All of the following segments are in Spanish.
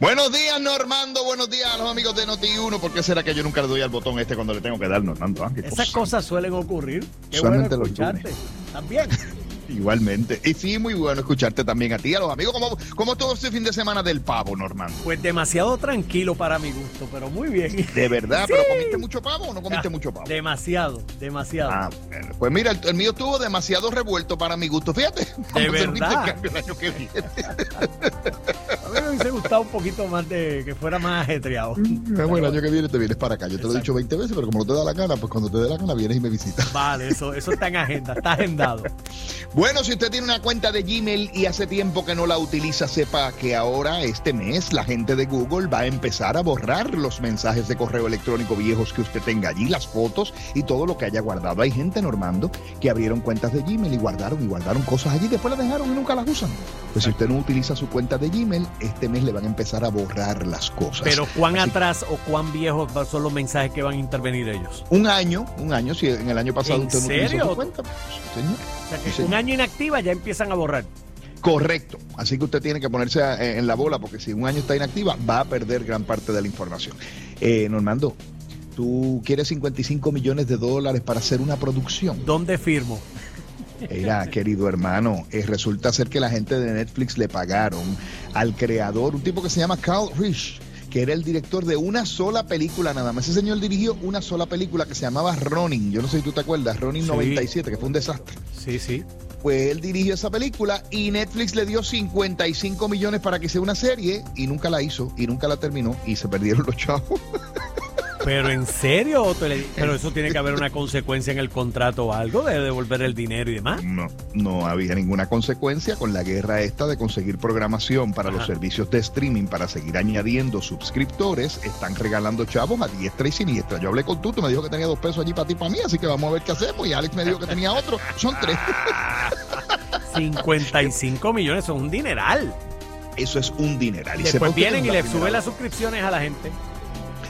Buenos días, Normando. Buenos días a los amigos de Noti1. ¿Por qué será que yo nunca le doy al botón este cuando le tengo que dar, Normando? Ah, Esas cosa. cosas suelen ocurrir. Qué Solamente bueno los escucharte. También. Igualmente. Y sí, muy bueno escucharte también a ti, a los amigos. ¿Cómo, cómo estuvo este fin de semana del pavo, Normando? Pues demasiado tranquilo para mi gusto, pero muy bien. De verdad, Sí. ¿pero comiste mucho pavo o no comiste Ah, mucho pavo? Demasiado, demasiado. Ah, bueno. Pues mira, el, el mío estuvo demasiado revuelto para mi gusto. Fíjate. viste verdad? el cambio el año que viene. Me hubiese gustado un poquito más de que fuera más ajetreado. Ah, bueno, el año que viene te vienes para acá. Yo te lo he dicho 20 veces, pero como no te da la gana, pues cuando te dé la gana vienes y me visitas. Vale, eso, eso está en agenda, está agendado. Bueno, si usted tiene una cuenta de Gmail y hace tiempo que no la utiliza, sepa que ahora, este mes, la gente de Google va a empezar a borrar los mensajes de correo electrónico viejos que usted tenga allí, las fotos y todo lo que haya guardado. Hay gente, Normando, que abrieron cuentas de Gmail y guardaron y guardaron cosas allí, después las dejaron y nunca las usan. Pues si usted no utiliza su cuenta de Gmail, este mes le van a empezar a borrar las cosas. Pero cuán Así- atrás o cuán viejos son los mensajes que van a intervenir ellos. Un año, un año, si en el año pasado ¿En usted no serio? su cuenta, pues, señor. O sea que Sí, un año inactiva ya empiezan a borrar. Correcto. Así que usted tiene que ponerse en la bola porque si un año está inactiva va a perder gran parte de la información. Eh, Normando, tú quieres 55 millones de dólares para hacer una producción. ¿Dónde firmo? Mira, querido hermano, eh, resulta ser que la gente de Netflix le pagaron al creador, un tipo que se llama Carl Rich, que era el director de una sola película nada más. Ese señor dirigió una sola película que se llamaba Ronin. Yo no sé si tú te acuerdas, Ronin Sí. 97, que fue un desastre. Sí, sí. Pues él dirigió esa película y Netflix le dio 55 millones para que sea una serie y nunca la hizo y nunca la terminó y se perdieron los chavos. Pero en serio, ¿O te le- pero eso tiene que haber una consecuencia en el contrato o algo de devolver el dinero y demás. No, no había ninguna consecuencia con la guerra esta de conseguir programación para los Ajá. servicios de streaming para seguir añadiendo suscriptores. Están regalando chavos a diestra y siniestra. Yo hablé con Tuto, me dijo que tenía dos pesos allí para ti y para mí, así que vamos a ver qué hacemos. Y Alex me dijo que tenía otro. Son tres. 55 millones, son un dineral. Eso es un dineral. Y sepa Después usted que vienen es y le suben las suscripciones a la gente.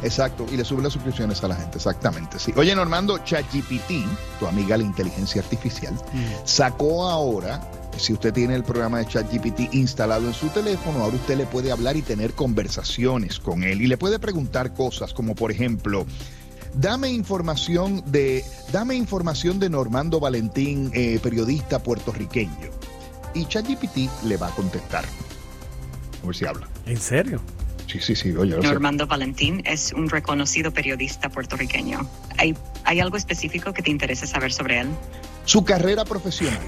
Exacto, y le suben las suscripciones a la gente, exactamente, sí. Oye, Normando, ChatGPT, tu amiga la inteligencia artificial, sacó ahora, si usted tiene el programa de ChatGPT instalado en su teléfono, ahora usted le puede hablar y tener conversaciones con él y le puede preguntar cosas como, por ejemplo, dame información de, dame información de Normando Valentín, eh, periodista puertorriqueño. Y ChatGPT le va a contestar. A ver si habla. ¿En serio? Sí, sí, sí, oye, o sea, Normando Valentín es un reconocido periodista puertorriqueño. ¿Hay, ¿Hay algo específico que te interese saber sobre él? su carrera profesional.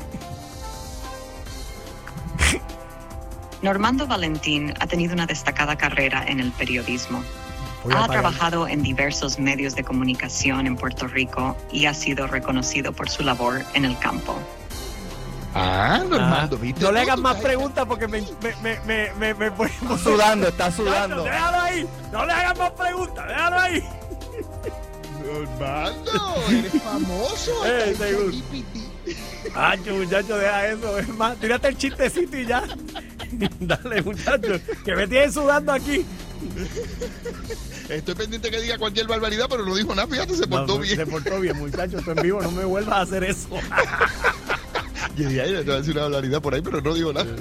Normando Valentín ha tenido una destacada carrera en el periodismo. Ha trabajado en diversos medios de comunicación en Puerto Rico y ha sido reconocido por su labor en el campo. Ah, Normando, Ah, ¿viste? no le hagas más preguntas porque me, me, me, me, me, me voy Está sudando, está sudando. Déjalo ahí. No le hagas más preguntas. Déjalo ahí. Normando, eres famoso. Eh, Está en seguro. ChatGPT. Hacho, muchacho, deja eso. Es más, tírate el chistecito y ya. Dale, muchacho, que me tienes sudando aquí. Estoy pendiente que diga cualquier barbaridad, pero no dijo nada, fíjate, se No, portó Se bien. portó bien, muchacho. Tú en vivo no me vuelvas a hacer eso. Yo dije, ay, le voy a decir una barbaridad por ahí, pero no dijo nada.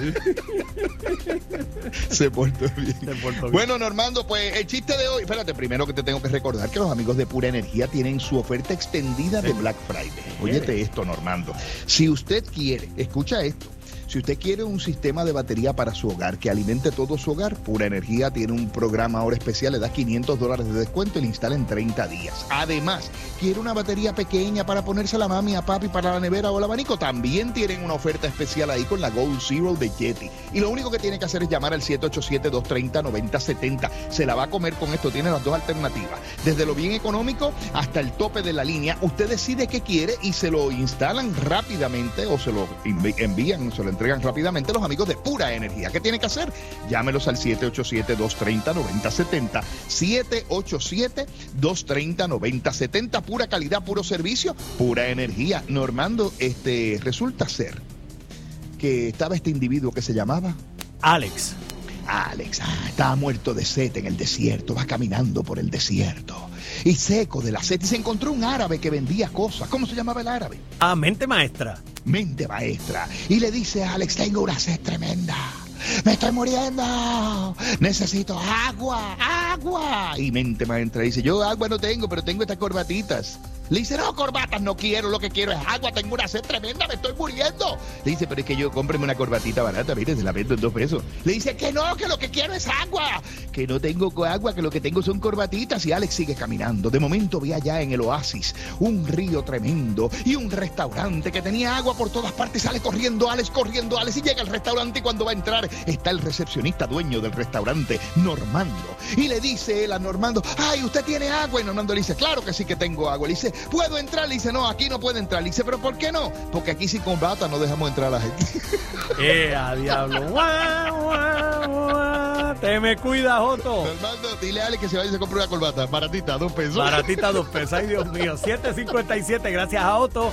se portó bien. Se portó bien. Bueno, Normando, pues el chiste de hoy, espérate, primero que te tengo que recordar que los amigos de Pura Energía tienen su oferta extendida de Black Friday. Óyete esto, Normando. Si usted quiere, escucha esto. Si usted quiere un sistema de batería para su hogar que alimente todo su hogar, Pura Energía tiene un programa ahora especial, le da 500 dólares de descuento y le instala en 30 días. Además, quiere una batería pequeña para ponerse a mami, a papi, para la nevera o el abanico, también tienen una oferta especial ahí con la Gold Zero de Yeti. Y lo único que tiene que hacer es llamar al 787-230-9070. Se la va a comer con esto, tiene las dos alternativas. Desde lo bien económico hasta el tope de la línea, usted decide qué quiere y se lo instalan rápidamente o se lo envían, se lo entregan rápidamente los amigos de Pura Energía. ¿Qué tiene que hacer? Llámelos al 787-230-9070. 787-230-9070. Pura calidad, puro servicio, pura energía. Normando, este, resulta ser que estaba este individuo que se llamaba Alex. Alex, ah, estaba muerto de sed en el desierto, va caminando por el desierto. Y seco de la sed, y se encontró un árabe que vendía cosas. ¿Cómo se llamaba el árabe? Ah, mente maestra. Mente maestra. Y le dice a Alex, tengo una sed tremenda. me estoy muriendo, necesito agua, agua. Y mente y dice, yo agua no tengo, pero tengo estas corbatitas. Le dice, no, corbatas no quiero, lo que quiero es agua, tengo una sed tremenda, me estoy muriendo. Le dice, pero es que yo cómpreme una corbatita barata, mire, se la vendo en dos pesos. Le dice, que no, que lo que quiero es agua, que no tengo agua, que lo que tengo son corbatitas. Y Alex sigue caminando. De momento ve allá en el oasis un río tremendo y un restaurante que tenía agua por todas partes. Sale corriendo Alex, corriendo Alex y llega al restaurante y cuando va a entrar está el recepcionista dueño del restaurante, Normando. Y le dice él a Normando, ay, ¿usted tiene agua? Y Normando le dice, claro que sí que tengo agua. Le dice, ¿puedo entrar? Le dice, no, aquí no puede entrar. Le dice, ¿pero por qué no? Porque aquí sin combata no dejamos entrar a la gente. ¡Eh, a diablo! ¡Guau, guau, guau! Te me cuida, Joto. Normando, dile a Alex que se vaya y se compre una corbata. Baratita, dos pesos. Baratita dos pesos. Ay, Dios mío. 7.57, gracias a Otto.